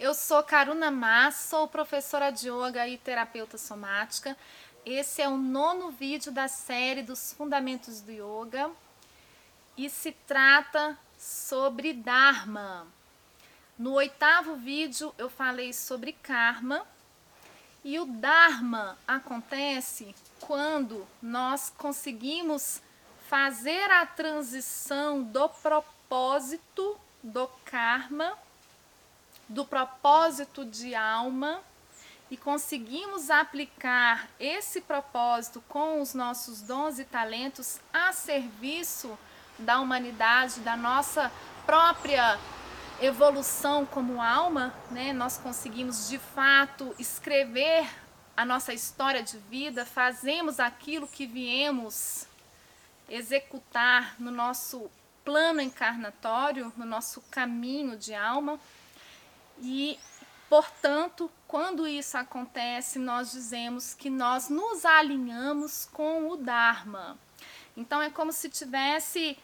Eu sou Karuna Mas, sou professora de yoga e terapeuta somática. Esse é o nono vídeo da série dos Fundamentos do Yoga e se trata sobre Dharma. No oitavo vídeo eu falei sobre karma e o Dharma acontece quando nós conseguimos fazer a transição do propósito do karma do propósito de alma e conseguimos aplicar esse propósito com os nossos dons e talentos a serviço da humanidade, da nossa própria evolução como alma, né? Nós conseguimos de fato escrever a nossa história de vida, fazemos aquilo que viemos executar no nosso plano encarnatório, no nosso caminho de alma. E, portanto, quando isso acontece, nós dizemos que nós nos alinhamos com o Dharma. Então é como se tivesse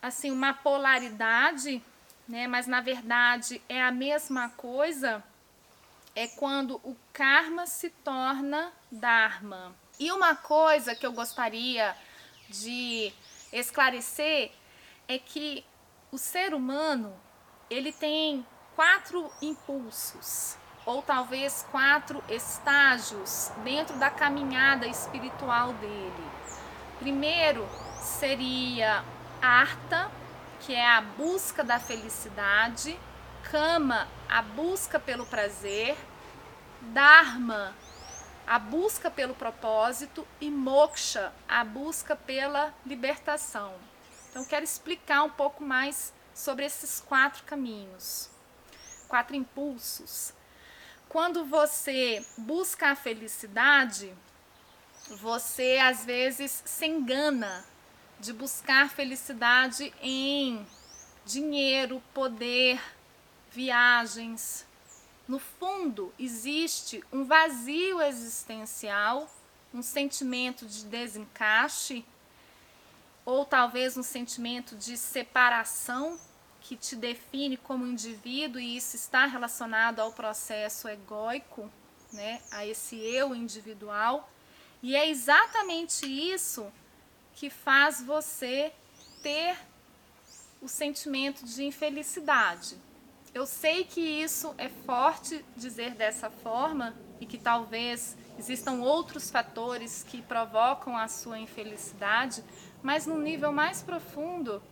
assim uma polaridade, né? Mas na verdade é a mesma coisa. É quando o karma se torna dharma. E uma coisa que eu gostaria de esclarecer é que o ser humano ele tem quatro impulsos, ou talvez quatro estágios dentro da caminhada espiritual dele. Primeiro seria Arta, que é a busca da felicidade, Kama, a busca pelo prazer, Dharma, a busca pelo propósito e Moksha, a busca pela libertação. Então, quero explicar um pouco mais sobre esses quatro caminhos quatro impulsos. Quando você busca a felicidade, você às vezes se engana de buscar felicidade em dinheiro, poder, viagens. No fundo, existe um vazio existencial, um sentimento de desencaixe, ou talvez um sentimento de separação que te define como indivíduo e isso está relacionado ao processo egóico, né, a esse eu individual. E é exatamente isso que faz você ter o sentimento de infelicidade. Eu sei que isso é forte dizer dessa forma e que talvez existam outros fatores que provocam a sua infelicidade, mas no nível mais profundo,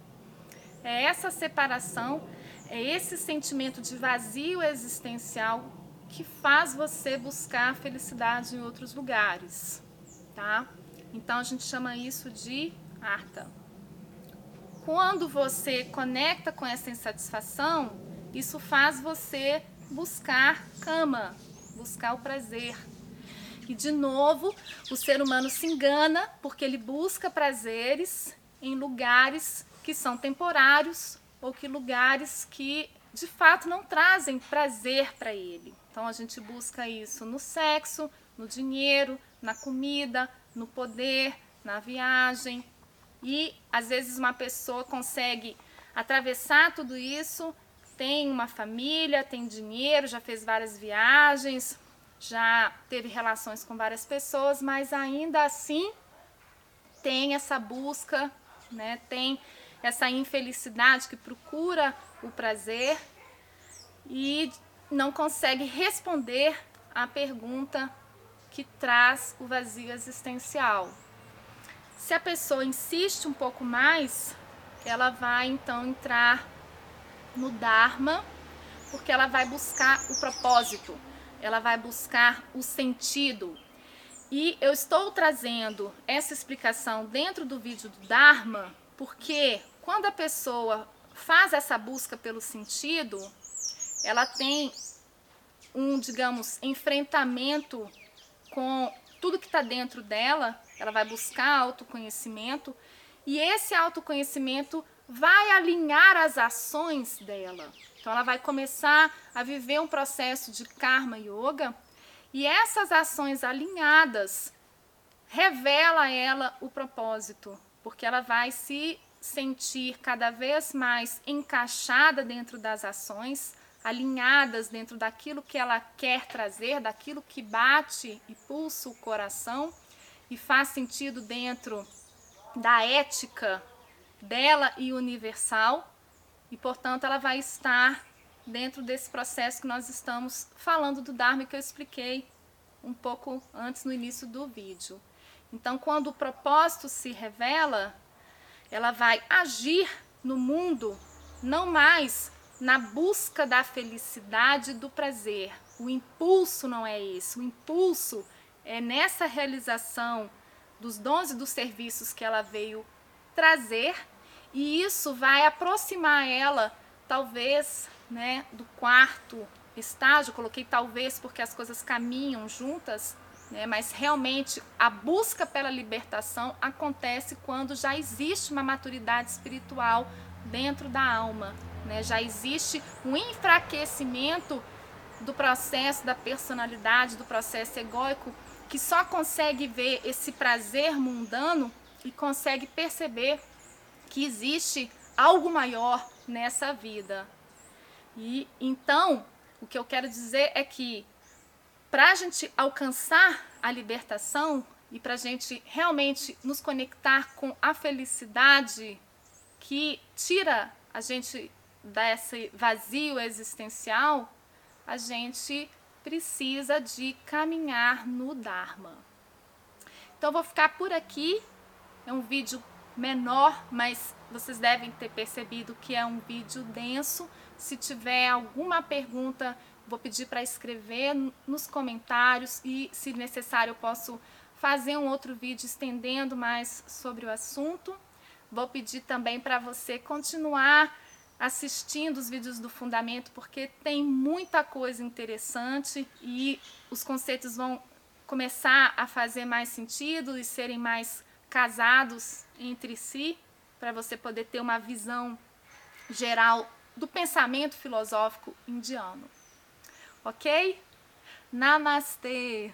é essa separação, é esse sentimento de vazio existencial que faz você buscar felicidade em outros lugares, tá? Então a gente chama isso de arta. Quando você conecta com essa insatisfação, isso faz você buscar cama, buscar o prazer. E de novo, o ser humano se engana porque ele busca prazeres em lugares que são temporários ou que lugares que de fato não trazem prazer para ele. Então a gente busca isso no sexo, no dinheiro, na comida, no poder, na viagem. E às vezes uma pessoa consegue atravessar tudo isso, tem uma família, tem dinheiro, já fez várias viagens, já teve relações com várias pessoas, mas ainda assim tem essa busca, né? Tem essa infelicidade que procura o prazer e não consegue responder à pergunta que traz o vazio existencial. Se a pessoa insiste um pouco mais, ela vai então entrar no Dharma, porque ela vai buscar o propósito, ela vai buscar o sentido. E eu estou trazendo essa explicação dentro do vídeo do Dharma, porque quando a pessoa faz essa busca pelo sentido, ela tem um, digamos, enfrentamento com tudo que está dentro dela, ela vai buscar autoconhecimento e esse autoconhecimento vai alinhar as ações dela. Então ela vai começar a viver um processo de karma yoga e essas ações alinhadas revela a ela o propósito, porque ela vai se sentir cada vez mais encaixada dentro das ações, alinhadas dentro daquilo que ela quer trazer, daquilo que bate e pulsa o coração e faz sentido dentro da ética dela e universal, e portanto ela vai estar dentro desse processo que nós estamos falando do Dharma que eu expliquei um pouco antes no início do vídeo. Então, quando o propósito se revela, ela vai agir no mundo não mais na busca da felicidade do prazer. O impulso não é esse. O impulso é nessa realização dos dons e dos serviços que ela veio trazer, e isso vai aproximar ela, talvez, né, do quarto estágio. Coloquei talvez porque as coisas caminham juntas, né? Mas realmente a busca pela libertação acontece quando já existe uma maturidade espiritual dentro da alma, né? Já existe um enfraquecimento do processo da personalidade, do processo egóico, que só consegue ver esse prazer mundano e consegue perceber que existe algo maior nessa vida. E então, o que eu quero dizer é que para a gente alcançar a libertação e para a gente realmente nos conectar com a felicidade que tira a gente desse vazio existencial, a gente precisa de caminhar no Dharma. Então vou ficar por aqui. É um vídeo menor, mas vocês devem ter percebido que é um vídeo denso. Se tiver alguma pergunta Vou pedir para escrever nos comentários e, se necessário, eu posso fazer um outro vídeo estendendo mais sobre o assunto. Vou pedir também para você continuar assistindo os vídeos do Fundamento, porque tem muita coisa interessante e os conceitos vão começar a fazer mais sentido e serem mais casados entre si, para você poder ter uma visão geral do pensamento filosófico indiano. Ok? Namastê!